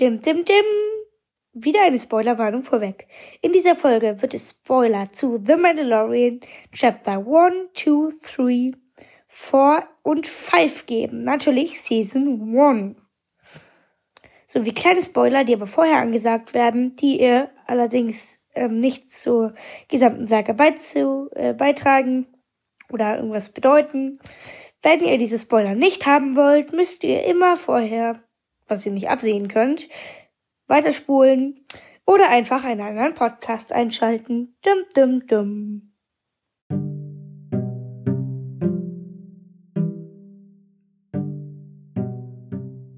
Dim, dim, dim. Wieder eine Spoilerwarnung vorweg. In dieser Folge wird es Spoiler zu The Mandalorian Chapter 1, 2, 3, 4 und 5 geben. Natürlich Season 1. Sowie kleine Spoiler, die aber vorher angesagt werden, die ihr allerdings ähm, nicht zur gesamten Saga beizu, äh, beitragen oder irgendwas bedeuten. Wenn ihr diese Spoiler nicht haben wollt, müsst ihr immer vorher, was ihr nicht absehen könnt, weiterspulen oder einfach einen anderen Podcast einschalten. Dum, dum, dum.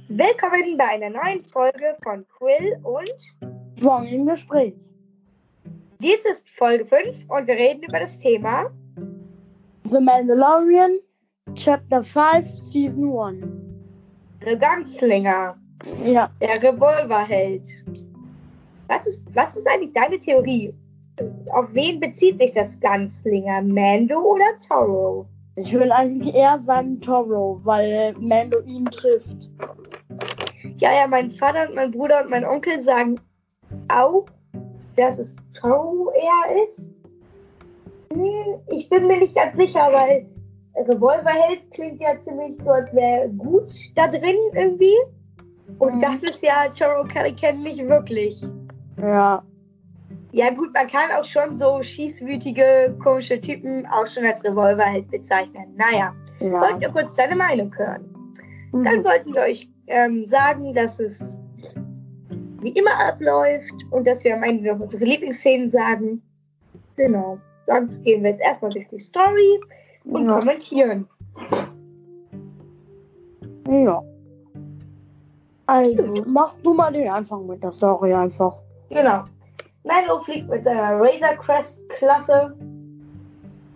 Willkommen bei einer neuen Folge von Quill und Wong im Gespräch. Dies ist Folge 5 und wir reden über das Thema The Mandalorian, Chapter 5, Season 1. The Gunslinger, Ja, der Revolverheld. Was ist, was ist eigentlich deine Theorie? Auf wen bezieht sich das Gunslinger? Mando oder Toro? ich will eigentlich eher sagen Toro, weil Mando ihn trifft. Ja, ja, mein Vater und mein Bruder und mein Onkel sagen auch, dass es Toro eher ist. Hm, Ich bin mir nicht ganz sicher, weil Revolverheld klingt ja ziemlich so, als wäre gut da drin irgendwie. Und Mhm. das ist ja Toro Calican nicht wirklich. Ja, Ja gut, man kann auch schon so schießwütige, komische Typen auch schon als Revolverheld bezeichnen. Naja, ja. wollt ihr kurz deine Meinung hören? Dann Mhm. wollten wir euch ähm, sagen, dass es wie immer abläuft und dass wir am Ende noch unsere Lieblingsszenen sagen. Genau. Sonst gehen wir jetzt erstmal durch die Story und Ja. kommentieren. ja. Also, mach du mal den Anfang mit der Story einfach. Genau. Mando fliegt mit seiner Razor Crest Klasse.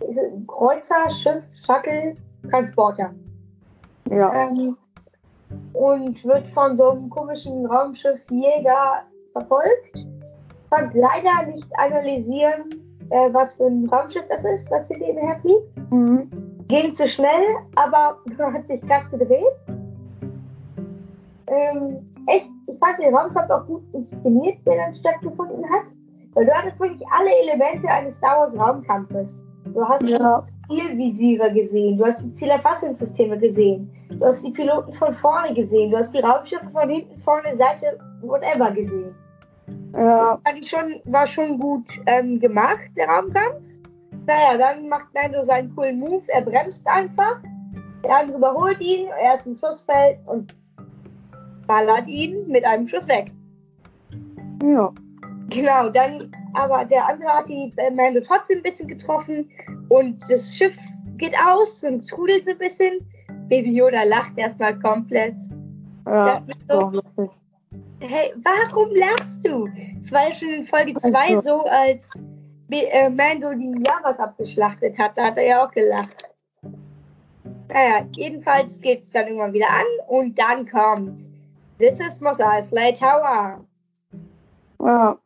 Ist ein Kreuzer, Schiff, Shuttle, Transporter. Ja, Ähm, und wird von so einem komischen Raumschiffjäger verfolgt. Konnte leider nicht analysieren, äh, was für ein Raumschiff das ist, was hinter ihm herfliegt. mhm. Ging zu schnell, aber hat sich krass gedreht. Ähm, echt, ich fand den Raumkampf auch gut inszeniert, der dann stattgefunden hat. Weil du hattest wirklich alle Elemente eines Star Wars Raumkampfes. Du hast Ja. Zielvisiere gesehen, du hast die Zielerfassungssysteme gesehen, du hast die Piloten von vorne gesehen, du hast die Raumschiffe von hinten, vorne, Seite, whatever gesehen. ja, ich schon, war schon gut ähm, gemacht, der Raumkampf. Naja, dann macht Mando seinen coolen Move, er bremst einfach, der andere überholt ihn, er ist im Schussfeld und ballert ihn mit einem Schuss weg. ja. Genau, dann aber der andere hat die äh, Mando trotzdem ein bisschen getroffen und das Schiff geht aus und trudelt so ein bisschen. Baby Yoda lacht erstmal komplett. Ja, so, doch, lustig. hey, warum lachst du? Es war ja schon in Folge 2 Also. so, als äh, Mando die Javas abgeschlachtet hat. Da hat er ja auch gelacht. Naja, jedenfalls geht es dann irgendwann wieder an und dann kommt This is Mos Eisley Tower. Ja,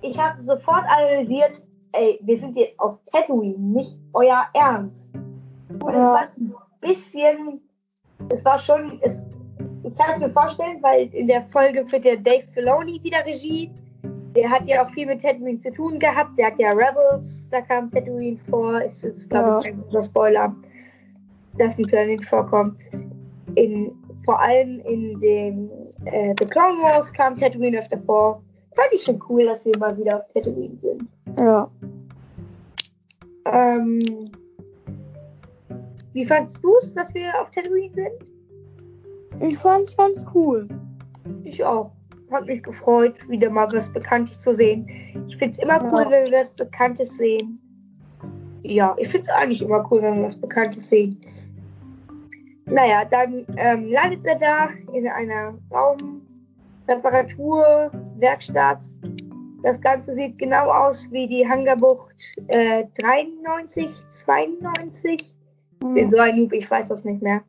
Ich habe sofort analysiert, ey, wir sind jetzt auf Tatooine, nicht euer Ernst. Und es Ja. war ein bisschen, es war schon, es, ich kann es mir vorstellen, weil in der Folge führt der Dave Filoni wieder Regie. Der hat ja auch viel mit Tatooine zu tun gehabt. Der hat ja Rebels, da kam Tatooine vor. Ist jetzt, glaube ich, Ja. kein großer Spoiler, dass ein Planet vorkommt. In, vor allem in dem äh, The Clone Wars kam Tatooine öfter vor. Fand ich schon cool, dass wir mal wieder auf Tatooine sind. ja. Ähm, wie fandst du es, dass wir auf Tatooine sind? Ich fand's ganz cool. Ich auch. Hat mich gefreut, wieder mal was Bekanntes zu sehen. Ich finde es immer cool, Ja. wenn wir was Bekanntes sehen. Ja, ich finde es eigentlich immer cool, wenn wir was Bekanntes sehen. Naja, dann ähm, landet er da in einer Raumreparaturwerkstatt. Das Ganze sieht genau aus wie die Hangarbucht äh, 93, 92. Ich bin so ein Noob, ich weiß das nicht mehr.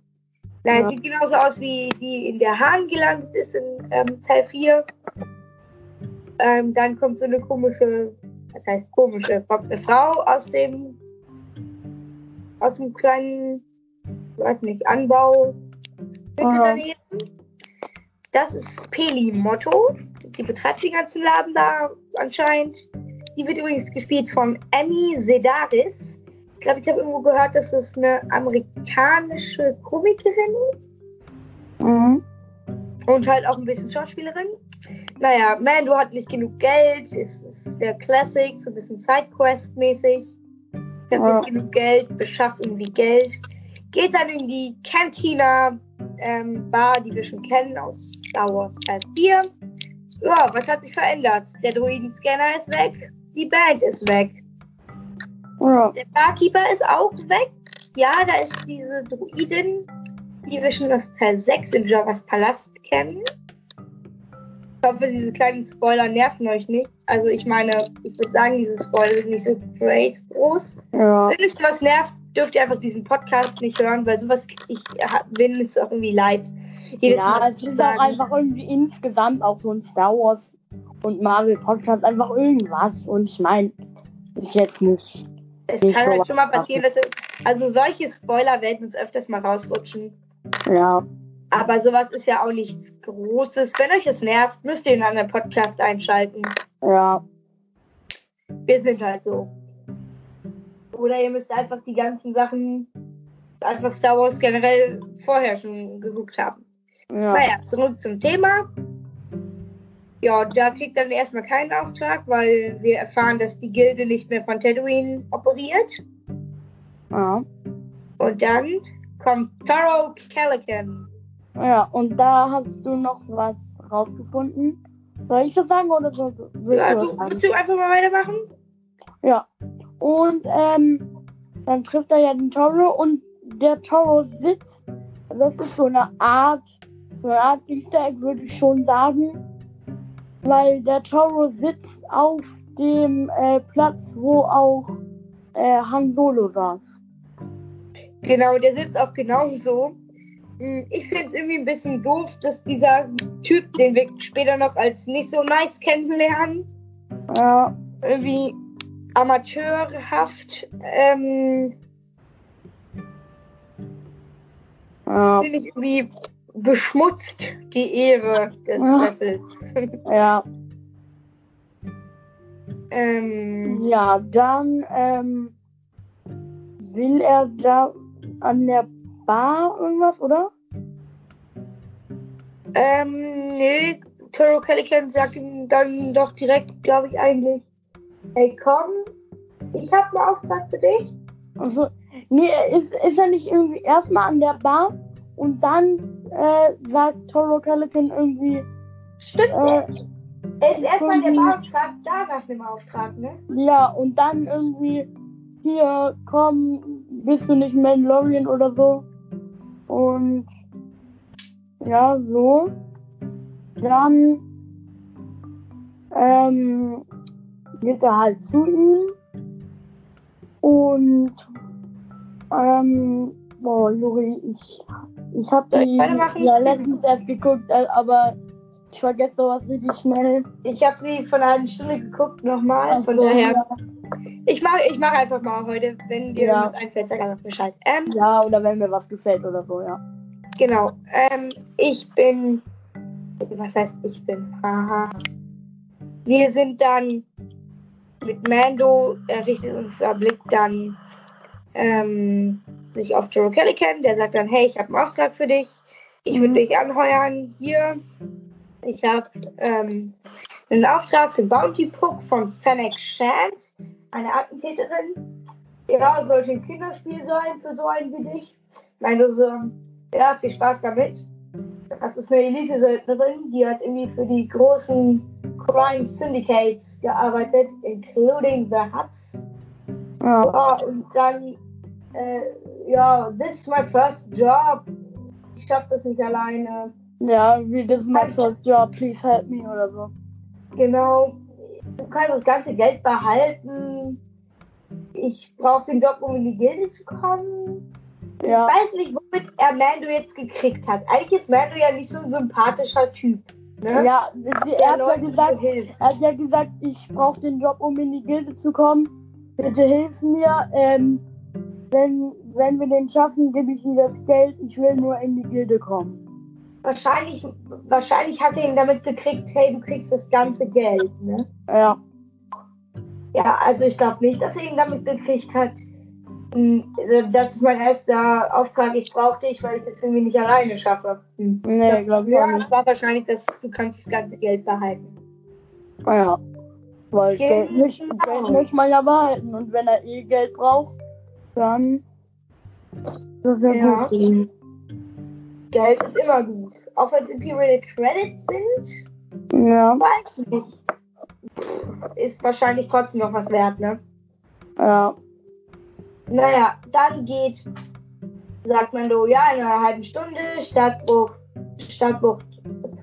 Nein, Ja. sieht genauso aus wie die in der Hahn gelandet ist in ähm, Teil 4. Ähm, dann kommt so eine komische, was heißt komische, kommt eine Frau aus dem aus dem kleinen, weiß nicht, Anbau. Daneben. das ist Peli Motto. Die betreibt den ganzen Laden da anscheinend. Die wird übrigens gespielt von Annie Sedaris. Ich glaube, ich habe irgendwo gehört, dass es eine amerikanische Komikerin ist. Mhm. Und halt auch ein bisschen Schauspielerin. Naja, Mando hat nicht genug Geld, ist, ist der Classic, so ein bisschen Sidequest-mäßig. Ich habe Ja. nicht genug Geld, beschafft irgendwie Geld. Geht dann in die Cantina ähm, Bar, die wir schon kennen aus Star Wars Teil 4. Ja, was hat sich verändert? Der Druidenscanner ist weg, die Band ist weg. Ja. Der Barkeeper ist auch weg. Ja, da ist diese Druidin, die wir schon aus Teil 6 in Javas Palast kennen. Ich hoffe, diese kleinen Spoiler nerven euch nicht. Also ich meine, ich würde sagen, diese Spoiler sind nicht so crazy groß. Ja. Wenn euch was nervt, dürft ihr einfach diesen Podcast nicht hören, weil sowas, ich bin es auch irgendwie leid. Jedes Ja, Mal es ist auch einfach irgendwie insgesamt auch so ein Star Wars und Marvel Podcast einfach irgendwas. Und ich meine, ist jetzt nicht. Es nicht kann so halt schon mal passieren, dass also solche Spoiler werden uns öfters mal rausrutschen. Ja. Aber sowas ist ja auch nichts Großes. Wenn euch das nervt, müsst ihr einen anderen Podcast einschalten. Ja. Wir sind halt so. Oder ihr müsst einfach die ganzen Sachen, einfach Star Wars generell vorher schon geguckt haben. Ja. Naja, zurück zum Thema. Ja, da kriegt dann erstmal keinen Auftrag, weil wir erfahren, dass die Gilde nicht mehr von Tatooine operiert. Ja. Und dann kommt Taro Calican. Ja, und da hast du noch was rausgefunden. Soll ich das sagen oder so? Ja, du willst du einfach mal weitermachen? Ja. Und ähm, dann trifft er ja den Toro und der Toro sitzt. Das ist so eine Art, so eine Art Easter Egg, würde ich schon sagen. Weil der Toro sitzt auf dem äh, Platz, wo auch äh, Han Solo saß. Genau, der sitzt auch genauso. Hm, Ich finde es irgendwie ein bisschen doof, dass dieser Typ, den wir später noch als nicht so nice kennenlernen, Ja, irgendwie amateurhaft, ähm, ja, finde ich irgendwie beschmutzt die Ehre des Ja. Sessels. ja. ähm, Ja, dann ähm, will er da an der Bar irgendwas, oder? ähm, nee, Toro Calican sagt ihm dann doch direkt, glaube ich, eigentlich, hey komm, ich habe einen Auftrag für dich. Also, nee, ist, ist er nicht irgendwie erstmal an der Bar und dann äh, sagt Toro Calican irgendwie, Stimmt, äh, er ist erstmal der irgendwie- Bar und fragt da nach dem Auftrag, ne? ja, und dann irgendwie, hier, komm, bist du nicht Mandalorian oder so? Und ja, so. Dann ähm, geht er halt zu ihm und ähm, boah, Juri, ich, ich habe die ja letztens erst geguckt, äh, aber ich vergesse sowas richtig schnell. Ich habe sie von einer Stunde geguckt nochmal, von so, daher. ja. Ich mache ich mach einfach mal heute, wenn dir Ja. irgendwas einfällt, sag einfach Bescheid. Ähm, ja, oder wenn mir was gefällt oder so, ja. genau. Ähm, ich bin. Was heißt ich bin? Haha. Wir sind dann mit Mando, richtet unser Blick dann ähm, sich auf Toro Calican, der sagt dann, hey, ich habe einen Auftrag für dich. Ich würde Mhm. dich anheuern. Hier, ich habe ähm, einen Auftrag zum Bounty Puck von Fennec Shand, eine Attentäterin. Ja, sollte ein Kinderspiel sein für so einen wie dich. Mando so, ja, viel Spaß damit. Das ist eine Elite-Söldnerin, die hat irgendwie für die großen Crime Syndicates gearbeitet, including the Huts. Ja, Ja, und dann, äh, ja, this is my first job. Ich schaff das nicht alleine. ja wie das my first job, please help me oder so. Genau. Du kannst das ganze Geld behalten. Ich brauche den Job, um in die Gilde zu kommen. Ja, Ich weiß nicht, womit er Mando jetzt gekriegt hat. Eigentlich ist Mando ja nicht so ein sympathischer Typ. Ne? ja, er hat ja gesagt. Er hat ja gesagt, ich brauche den Job, um in die Gilde zu kommen. Bitte hilf mir. Ähm, wenn, wenn wir den schaffen, gebe ich dir das Geld. Ich will nur in die Gilde kommen. wahrscheinlich, wahrscheinlich hat er ihn damit gekriegt, hey, du kriegst das ganze Geld, ne? Ja. Ja, also ich glaube nicht, dass er ihn damit gekriegt hat. Hm, Das ist mein erster Auftrag, ich brauche dich, weil ich das irgendwie nicht alleine schaffe. Hm. Nee, glaube ich auch Ja, nicht. war wahrscheinlich, dass du kannst das ganze Geld behalten. Ja. Weil Genau. Geld, möchte, Geld möchte man ja behalten. Und wenn er eh Geld braucht, dann. Das ist ja, Ja. gut. Geld ist immer gut. Auch wenn es Imperial Credits sind, Ja. weiß nicht. Ist wahrscheinlich trotzdem noch was wert, ne? Ja. Naja, dann geht, sagt man so, ja, in einer halben Stunde, Stadtbuch, Stadtbuch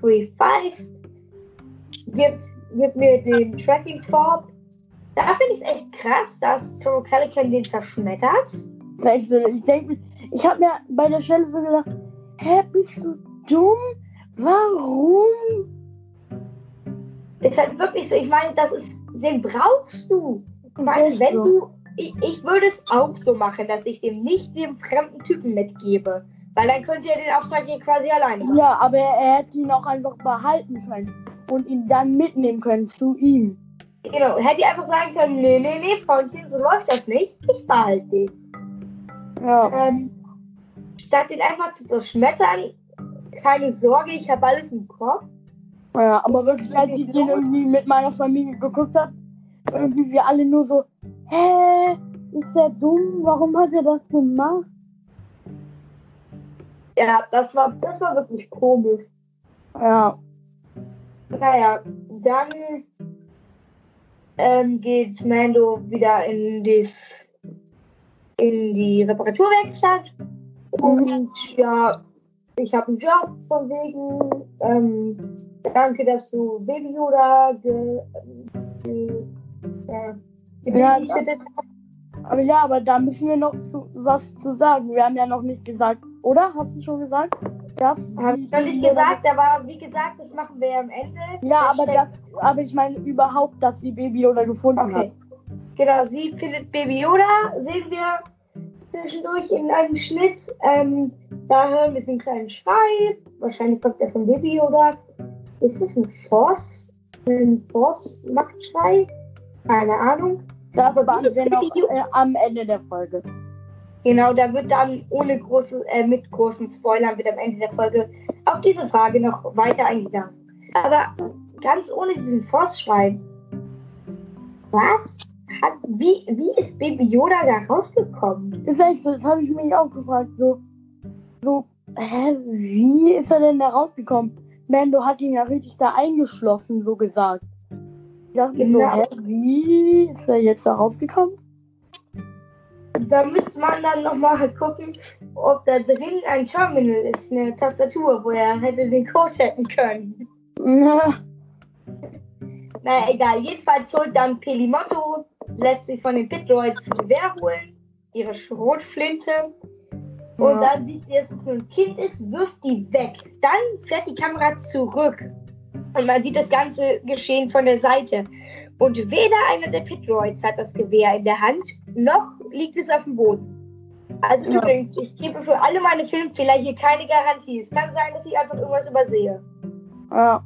3.5. Gib, gib mir den Tracking Fob. Da finde ich es echt krass, dass Toro Calican den zerschmettert. So- Ich denke, ich habe mir bei der Stelle so gedacht, hä, bist du dumm? Warum? Ist halt wirklich so, ich meine, das ist, den brauchst du. Ich meine, wenn du, ich, ich würde es auch so machen, dass ich dem nicht dem fremden Typen mitgebe. Weil dann könnt ihr den Auftrag hier quasi alleine machen. Ja, aber er hätte ihn auch einfach behalten können und ihn dann mitnehmen können zu ihm. Genau, hätte ihr einfach sagen können, nee, nee, nee, Freundchen, so läuft das nicht. Ich behalte den. Ja. Ähm, statt den einfach zu zerschmettern, keine Sorge, ich habe alles im Kopf. Ja, aber wirklich, als ich den irgendwie mit meiner Familie geguckt habe, irgendwie wir alle nur so, hä, ist der dumm? Warum hat er das gemacht? Ja, das war, das war wirklich komisch. Ja, Naja, dann ähm, geht Mando wieder in, dies, in die Reparaturwerkstatt. Und ja, ich habe einen Job von wegen. Ähm, danke, dass du Baby Yoda ge, ge, äh, Ja, aber ja, aber da müssen wir noch zu, was zu sagen. Wir haben ja noch nicht gesagt, oder? Hast du schon gesagt? Das Habe ich noch nicht gesagt, aber wie gesagt, das machen wir ja am Ende. Ja, aber, das, aber ich meine überhaupt, dass sie Baby Yoda gefunden Okay. hat. Genau, sie findet Baby Yoda, sehen wir zwischendurch in einem Schnitt. Ähm, da hören wir so einen kleinen Schrei. Wahrscheinlich kommt der von Baby Yoda. Ist es ein Force? Ein Force-Machtschrei? Keine Ahnung. Das ist wir noch äh, am Ende der Folge. Genau, da wird dann ohne große, äh, mit großen Spoilern wird am Ende der Folge auf diese Frage noch weiter eingegangen. Aber ganz ohne diesen Force-Schrei. Was? Hat, wie, wie ist Baby Yoda da rausgekommen? Ist echt so, das habe ich mich auch gefragt. So, so, hä, wie ist er denn da rausgekommen? Mando hat ihn ja richtig da eingeschlossen, so gesagt. Ich dachte mir Ja. hä, wie ist er jetzt da rausgekommen? Da müsste man dann nochmal gucken, ob da drin ein Terminal ist, eine Tastatur, wo er hätte den Code hätten können. Na, Naja, egal. Jedenfalls holt dann Pelimotto, lässt sich von den Pit-Droids ein Gewehr holen, ihre Schrotflinte. Und Ja. dann sieht sie, dass es nur ein Kind ist, wirft die weg. Dann fährt die Kamera zurück. Und man sieht das ganze Geschehen von der Seite. Und weder einer der Pit-Droids hat das Gewehr in der Hand, noch liegt es auf dem Boden. Also Ja. übrigens, ich gebe für alle meine Filmfehler hier keine Garantie. Es kann sein, dass ich einfach irgendwas übersehe. ja,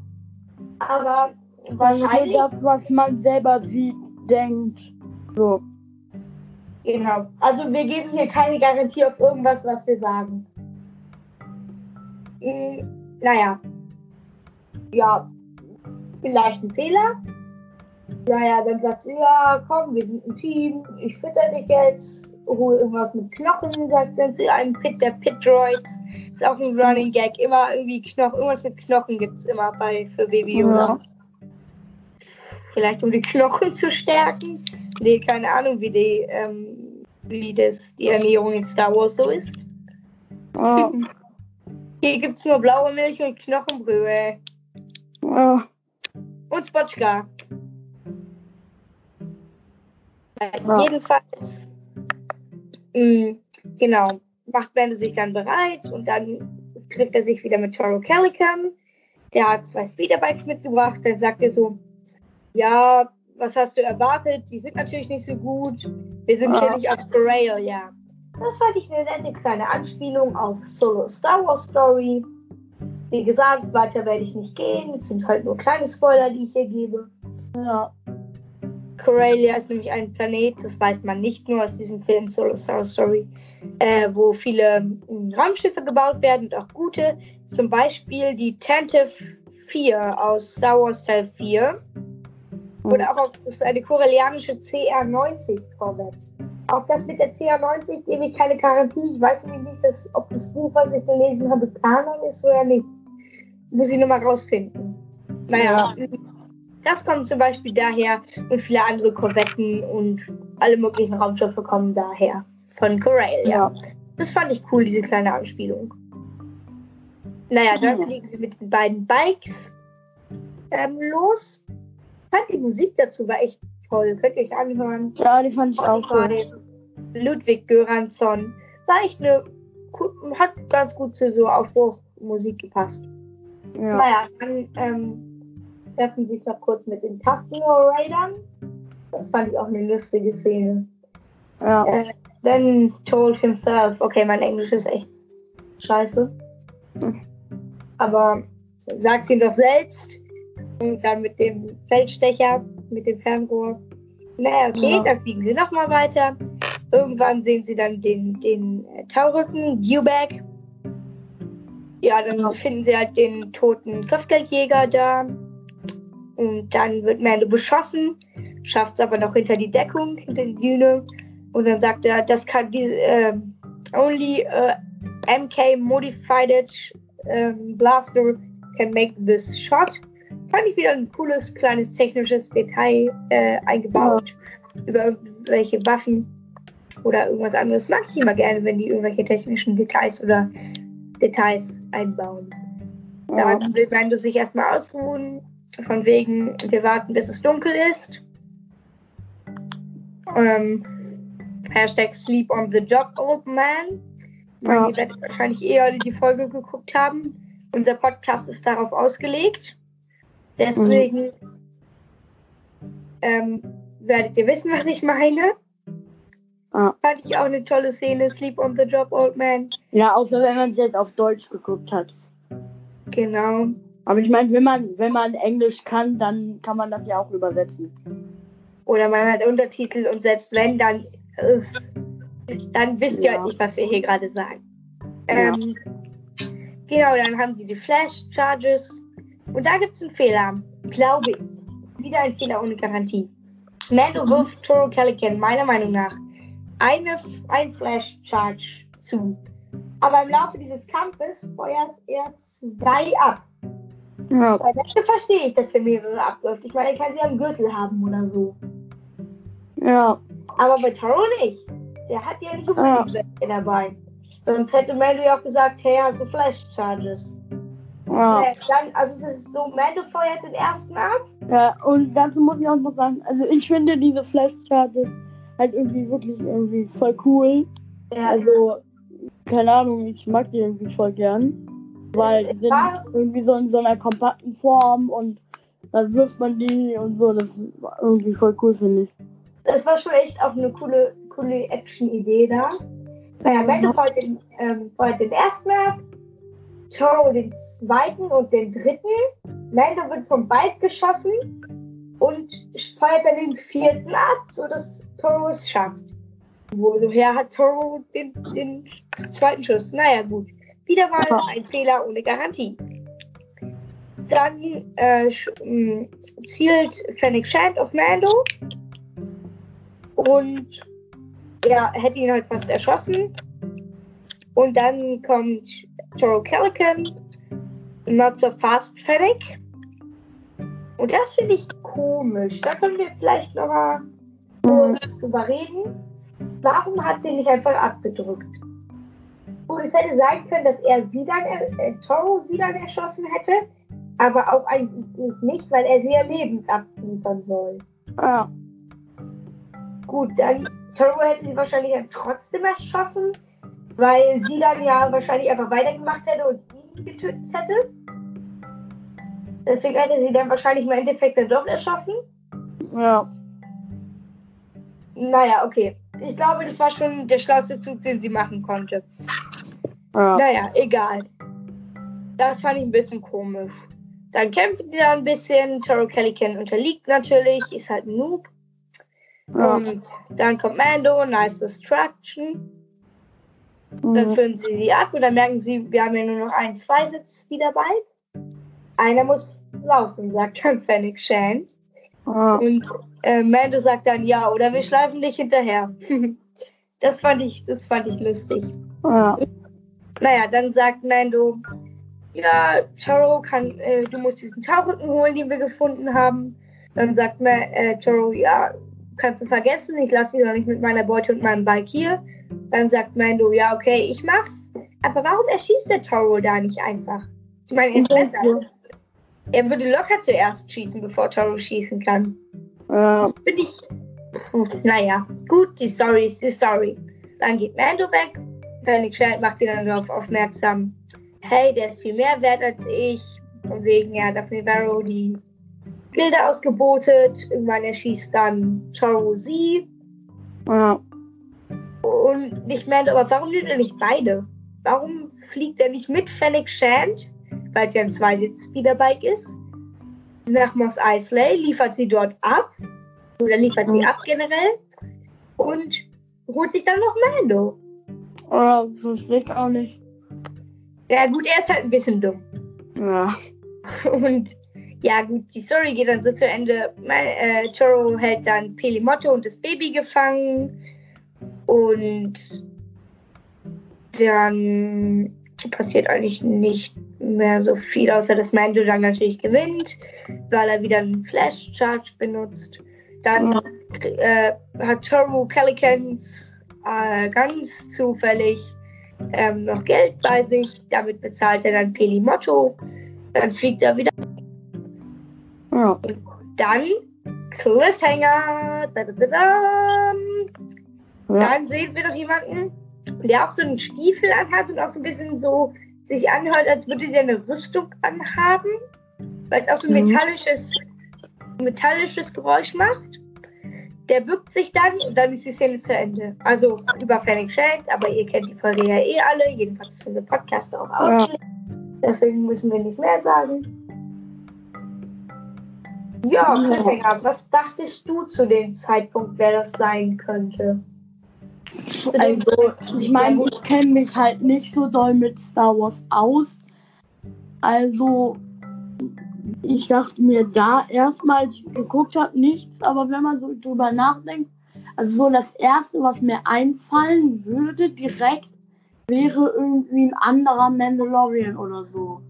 Aber also wahrscheinlich, das, was man selber sieht, denkt. So. genau. Also wir geben hier keine Garantie auf irgendwas, was wir sagen. Hm, naja. Ja, vielleicht ein Fehler. Naja, dann sagt sie, ja, komm, wir sind ein Team, ich fütter dich jetzt, hol irgendwas mit Knochen, sagt sie zu einem Pit der Pit-Droids. Ist auch ein Running Gag, immer irgendwie Knochen, irgendwas mit Knochen gibt es immer bei für Baby Yoda. Ja. Vielleicht um die Knochen zu stärken. Nee, keine Ahnung, wie die, ähm, wie das die Ernährung in Star Wars so ist. Ja, Hier gibt es nur blaue Milch und Knochenbrühe. ja, Und Spotchka. Ja. Jedenfalls, mh, genau, macht Bende sich dann bereit und dann trifft er sich wieder mit Toro Calican. Der hat zwei Speederbikes mitgebracht. Dann sagt er so, ja, was hast du erwartet? Die sind natürlich nicht so gut. Wir sind hier Ja. nicht auf Corellia. Das fand ich eine nette kleine Anspielung auf Solo Star Wars Story. Wie gesagt, weiter werde ich nicht gehen. Es sind halt nur kleine Spoiler, die ich hier gebe. Ja. Corellia ist nämlich ein Planet, das weiß man nicht nur aus diesem Film Solar Star Story, äh, wo viele ähm, Raumschiffe gebaut werden und auch gute. Zum Beispiel die Tantive 4 aus Star Wars Teil 4. Oder auch auf, das ist eine korellianische CR90 Korvette. Auch das mit der CR90 gebe ich keine Garantie. Ich weiß nämlich nicht, dass, ob das Buch, was ich gelesen habe, Kanon ist oder nicht. Muss ich nochmal rausfinden. Naja, das kommt zum Beispiel daher und viele andere Korvetten und alle möglichen Raumschiffe kommen daher. Von Corellia. Ja. Das fand ich cool, diese kleine Anspielung. Naja, dann Ja. fliegen sie mit den beiden Bikes ähm, los. Ich fand die Musik dazu war echt toll. Könnt ihr euch anhören. Ja, die fand ich auch den Ludwig Göransson. War echt eine, hat ganz gut zu so Aufbruchmusik gepasst. Ja. Naja, dann ähm, treffen sie sich noch kurz mit den Tastenraidern. Das fand ich auch eine lustige Szene. Ja. Äh, then told himself, okay, mein Englisch ist echt scheiße. Hm. Aber sag's ihm doch selbst. Und dann mit dem Feldstecher, mit dem Fernrohr. Naja, okay, Ja. dann fliegen sie nochmal weiter. Irgendwann sehen sie dann den, den äh, Taurücken, Dewback. Ja, dann Ja. finden sie halt den toten Kopfgeldjäger da. Und dann wird Mando beschossen, schafft es aber noch hinter die Deckung, hinter die Düne. Und dann sagt er, das kann diese ähm, only äh, MK modified ähm, blaster can make this shot. Fand ich wieder ein cooles kleines technisches Detail äh, eingebaut über irgendwelche Waffen oder irgendwas anderes. Mag ich immer gerne, wenn die irgendwelche technischen Details oder Details einbauen. Ja. Dann will Mando sich erstmal ausruhen. Von wegen, wir warten, bis es dunkel ist. Ähm, Hashtag Sleep on the Job, Old Man. Ja. Ihr werdet wahrscheinlich eh alle die Folge geguckt haben. Unser Podcast ist darauf ausgelegt. Deswegen ähm, werdet ihr wissen, was ich meine. Ja. Fand ich auch eine tolle Szene. Sleep on the Job, Old Man. ja, außer wenn man es jetzt auf Deutsch geguckt hat. Genau. Aber ich meine, wenn man, wenn man Englisch kann, dann kann man das ja auch übersetzen. Oder man hat Untertitel und selbst wenn, dann, äh, dann wisst ihr Ja. halt nicht, was wir hier gerade sagen. Ja. Ähm, genau, dann haben sie die Flash Charges. Und da gibt es einen Fehler, glaube ich. Wieder ein Fehler ohne Garantie. Mando wirft Toro Calican meiner Meinung nach eine, ein Flash Charge zu. Aber im Laufe dieses Kampfes feuert er zwei ab. Ja. Bei Mando verstehe ich, dass er mehrere abwirft. Ich meine, er kann sie am Gürtel haben oder so. Ja. Aber bei Taro nicht. Der hat ja nicht unbedingt welche dabei. Sonst hätte Mando ja auch gesagt, hey, hast du Flash Charges? Ja. Äh, dann, also es ist so, Mando feuert den ersten ab. ja. Und dazu muss ich auch noch sagen, also ich finde diese Flash Charges halt irgendwie wirklich irgendwie voll cool. Ja, Also, keine Ahnung, ich mag die irgendwie voll gern. Weil die sind irgendwie so in so einer kompakten Form und dann wirft man die und so. Das ist irgendwie voll cool, finde ich. das war schon echt auch eine coole, coole Action-Idee da. Naja, Mando Mhm. feuert den, ähm, den ersten ab. Toro den zweiten und den dritten. Mando wird vom Bike geschossen und feuert dann den vierten ab, sodass Toro es schafft. Woher hat Toro den, den zweiten Schuss? Naja, gut. Wieder mal ein Fehler ohne Garantie. Dann äh, sch- m, zielt Fennec Shand auf Mando und er hätte ihn halt fast erschossen. Und dann kommt Toro Calican, Not So Fast Fennec. Und das finde ich komisch. Da können wir vielleicht nochmal kurz drüber reden. Warum hat sie nicht einfach abgedrückt? Gut, es hätte sein können, dass er sie dann, äh, Toro sie dann erschossen hätte, aber auch eigentlich nicht, weil er sie ja lebend abliefern soll. Ja. Gut, dann Toro hätte sie wahrscheinlich dann trotzdem erschossen, weil sie dann ja wahrscheinlich einfach weitergemacht hätte und ihn getötet hätte. Deswegen hätte sie dann wahrscheinlich im Endeffekt dann doch erschossen. Ja. Naja, okay. Ich glaube, das war schon der schlauste Zug, den sie machen konnte. Ja. Naja, egal. das fand ich ein bisschen komisch. Dann kämpfen die da ein bisschen. Toro Calican unterliegt natürlich, ist halt ein Noob. Ja. Und dann kommt Mando, nice Destruction. Dann Mhm. führen sie sie ab und dann merken sie, wir haben ja nur noch einen Zweisitz wieder bei. Einer muss laufen, sagt dann Fennec Shand. Ja. Und äh, Mando sagt dann, ja, oder wir schleifen dich hinterher. das, fand ich, das fand ich lustig. Ja. Naja, dann sagt Mando, ja, Taro kann, äh, du musst diesen Tauchrücken holen, den wir gefunden haben. Dann sagt Ma äh, Taro, ja, kannst du vergessen, ich lasse dich doch nicht mit meiner Beute und meinem Bike hier. Dann sagt Mando, ja, okay, ich mach's. Aber warum erschießt der Taro da nicht einfach? Ich meine, er ist besser. Er würde locker zuerst schießen, bevor Taro schießen kann. Ja. Das finde ich. Naja, gut, die Story ist die Story. Dann geht Mando weg. Panic Shand macht wieder darauf aufmerksam. Hey, der ist viel mehr wert als ich. Von wegen, ja, Daphne Varro die Bilder ausgebotet. Irgendwann erschießt dann Toro sie. Ja. Und nicht Mando, aber warum nimmt er nicht beide? Warum fliegt er nicht mit Fennec Shand, weil es ja ein Zweisitz-Speederbike ist, nach Moss Eisley, liefert sie dort ab, oder liefert sie ab generell, und holt sich dann noch Mando. Ja, verstehe ich auch nicht. Ja gut, er ist halt ein bisschen dumm. Ja. Und ja gut, die Story geht dann so zu Ende. Äh, Toro hält dann Pelimotto und das Baby gefangen. Und dann passiert eigentlich nicht mehr so viel, außer dass Mando dann natürlich gewinnt, weil er wieder einen Flash Charge benutzt. Dann äh, hat Toro Calicans äh, ganz zufällig ähm, noch Geld bei sich. Damit bezahlt er dann Pelimotto. Dann fliegt er wieder. Ja. Dann Cliffhanger. Da, da, da. Dann sehen wir noch jemanden, der auch so einen Stiefel anhat und auch so ein bisschen so sich anhört, als würde der eine Rüstung anhaben, weil es auch so ein Mhm. metallisches, metallisches Geräusch macht. Der bückt sich dann und dann ist die Szene zu Ende. Also über Fanning Shank, aber ihr kennt die Folge ja eh alle. Jedenfalls ist unser Podcast auch Ja. ausgelegt. Deswegen müssen wir nicht mehr sagen. Ja, Ja. Cliffhanger, was dachtest du zu dem Zeitpunkt, wer das sein könnte? Also, ich meine, ich kenne mich halt nicht so doll mit Star Wars aus. Also, ich dachte mir da erstmal, als ich geguckt habe, nichts. Aber wenn man so drüber nachdenkt, also so das Erste, was mir einfallen würde direkt, wäre irgendwie ein anderer Mandalorian oder so.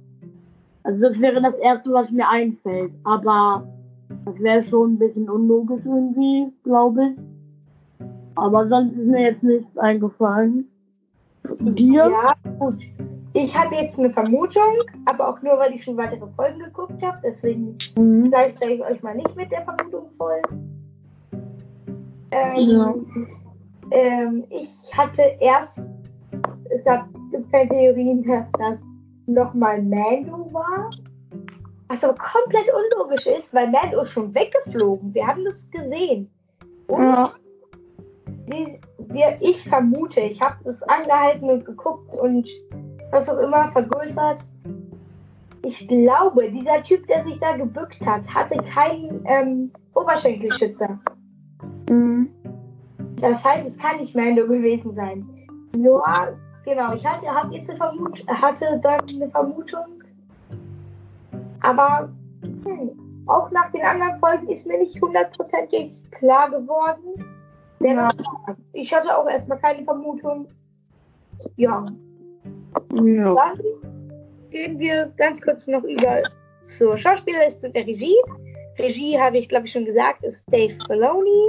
Also das wäre das Erste, was mir einfällt. Aber das wäre schon ein bisschen unlogisch irgendwie, glaube ich. Aber sonst ist mir jetzt nichts eingefallen. Dir? Ja, gut. Ich habe jetzt eine Vermutung, aber auch nur, weil ich schon weitere Folgen geguckt habe. Deswegen Mhm. ich euch mal nicht mit der Vermutung voll. Ähm, Ja. ähm, ich hatte erst, es gab gibt keine Theorien, dass das nochmal Mando war. Was aber komplett unlogisch ist, weil Mando ist schon weggeflogen. Wir haben das gesehen. Und Ja. Sie, wir, ich vermute, ich habe das angehalten und geguckt und was auch immer vergrößert. Ich glaube, dieser Typ, der sich da gebückt hat, hatte keinen ähm, Oberschenkelschützer. Mhm. Das heißt, es kann nicht Mando gewesen sein. Nur, genau, ich hatte, hab jetzt eine Vermut hatte dann eine Vermutung. Aber hm, auch nach den anderen Folgen ist mir nicht hundertprozentig klar geworden, Ja. war. Ich hatte auch erstmal keine Vermutung. Ja, Ja. dann gehen wir ganz kurz noch über zur Schauspielerliste und der Regie. Regie habe ich, glaube ich, schon gesagt, ist Dave Filoni.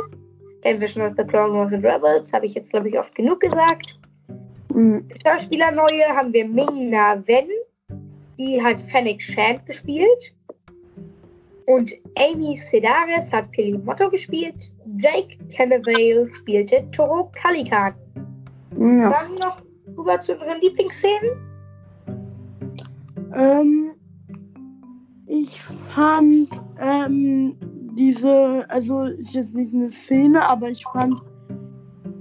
Kennen wir schon aus The Clone Wars and Rebels, habe ich jetzt, glaube ich, oft genug gesagt. Mhm. Schauspieler neue haben wir Ming Na Wen, die hat Fennec Shand gespielt. Und Amy Sedaris hat Pili Motto gespielt. Jake Cannavale spielte Toro Calican. Ja. Dann noch rüber zu unseren Lieblingsszenen. Ähm, ich fand ähm, diese, also ist jetzt nicht eine Szene, aber ich fand,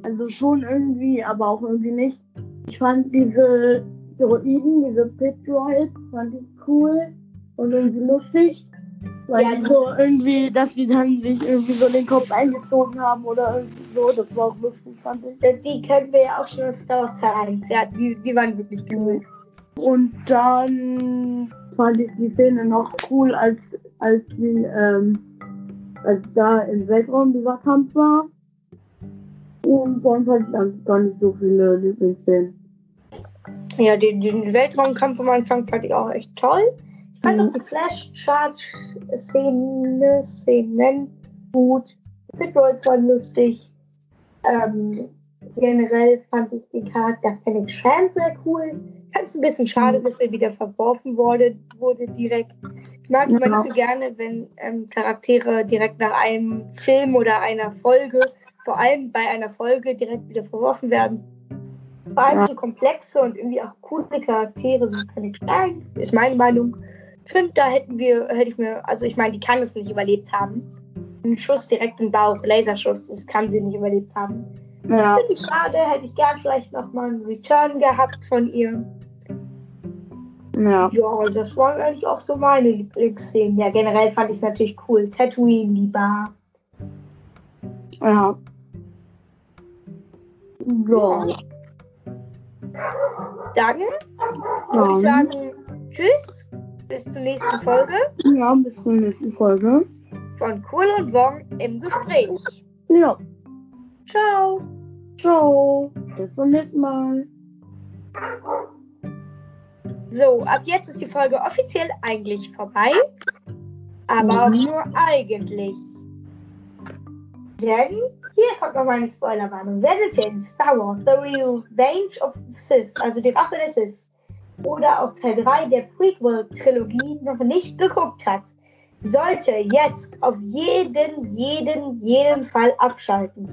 also schon irgendwie, aber auch irgendwie nicht. Ich fand diese Asteroiden, diese Petroids, fand ich cool und irgendwie lustig. Weil Ja, so irgendwie, dass die dann sich irgendwie so den Kopf eingezogen haben oder irgendwie so, das war auch lustig, fand ich. Äh, Die kennen wir ja auch schon aus Star Wars Teil 1. Ja, die, die waren wirklich cool. Und dann fand ich die Szene noch cool, als, als die, ähm, als da im Weltraum dieser Kampf war. Und sonst hatte ich eigentlich gar nicht so viele Lieblingsszenen. Ja, den, den Weltraumkampf am Anfang fand ich auch echt toll. Ich fand auch die Flash-Charge-Szene, Szenen gut. Pitbulls waren lustig. Ähm, generell fand ich den Charakter Fennec Shand sehr cool. Ich fand es ein bisschen schade, Mhm. dass er wieder verworfen wurde, wurde direkt. Ich mag es immer nicht so gerne, wenn ähm, Charaktere direkt nach einem Film oder einer Folge, vor allem bei einer Folge, direkt wieder verworfen werden. Vor allem Ja. so komplexe und irgendwie auch coole Charaktere wie Fennec Shand, ist meine Meinung. Finde, da hätten wir, hätte ich mir, also ich meine, die kann es nicht überlebt haben. Ein Schuss direkt im Bauch, Laserschuss, das kann sie nicht überlebt haben. Ja, Finde ich schade, hätte ich gern vielleicht nochmal einen Return gehabt von ihr. ja. Ja, das waren eigentlich auch so meine Lieblingsszenen. Ja, generell fand ich es natürlich cool. Tatooine, die Bar. Ja. Ja. Dann würde ich sagen, tschüss, bis zur nächsten Folge ja, bis zur nächsten Folge. von Cool und Wong im Gespräch. Ja. Ciao. Ciao. Bis zum nächsten Mal. So, ab jetzt ist die Folge offiziell eigentlich vorbei. Aber Mhm. nur eigentlich. Denn hier kommt noch meine Spoilerwarnung. Wer den Film Star Wars The Revenge of the Sith, also die Rache der Sith, oder auch Teil 3 der Prequel-Trilogie noch nicht geguckt hat, sollte jetzt auf jeden, jeden, jeden Fall abschalten.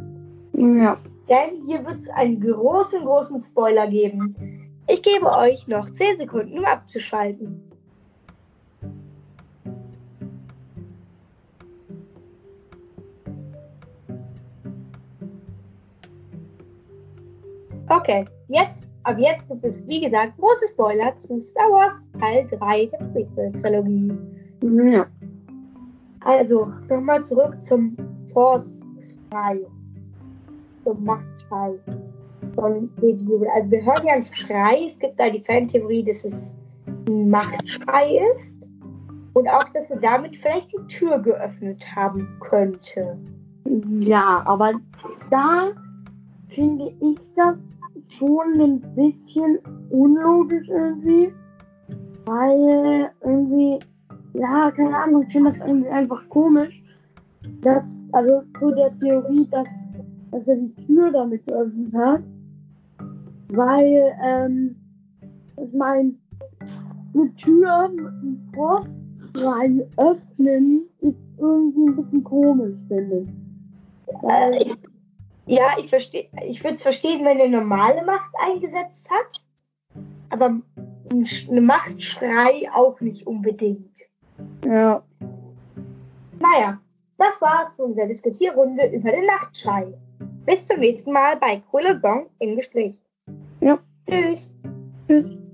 Ja. Denn hier wird es einen großen, großen Spoiler geben. Ich gebe euch noch 10 Sekunden, um abzuschalten. Okay, jetzt, ab jetzt gibt es, wie gesagt, große Spoiler zu Star Wars Teil 3 der Prequel-Trilogie. Ja. Also, nochmal zurück zum Force-Schrei. Zum Machtschrei von Baby Yoda. Also, wir hören ja einen Schrei. Es gibt da die Fantheorie, dass es ein Machtschrei ist. Und auch, dass er damit vielleicht die Tür geöffnet haben könnte. Ja, aber da finde ich das schon ein bisschen unlogisch irgendwie. Weil irgendwie, ja, keine Ahnung, ich finde das irgendwie einfach komisch. Dass, also zu der Theorie, dass, dass er die Tür damit geöffnet hat. Weil, ähm, ich meine, eine Tür mit einem Postrein öffnen ist irgendwie ein bisschen komisch, finde ich. Äh, ich, ja, ich verstehe. Ich würde es verstehen, wenn er normale Macht eingesetzt hat. Aber eine Machtschrei auch nicht unbedingt. ja. Naja, das war's von unserer Diskutierrunde über den Nachtschrei. Bis zum nächsten Mal bei Cool Bong im Gespräch. Ja. Tschüss. Tschüss.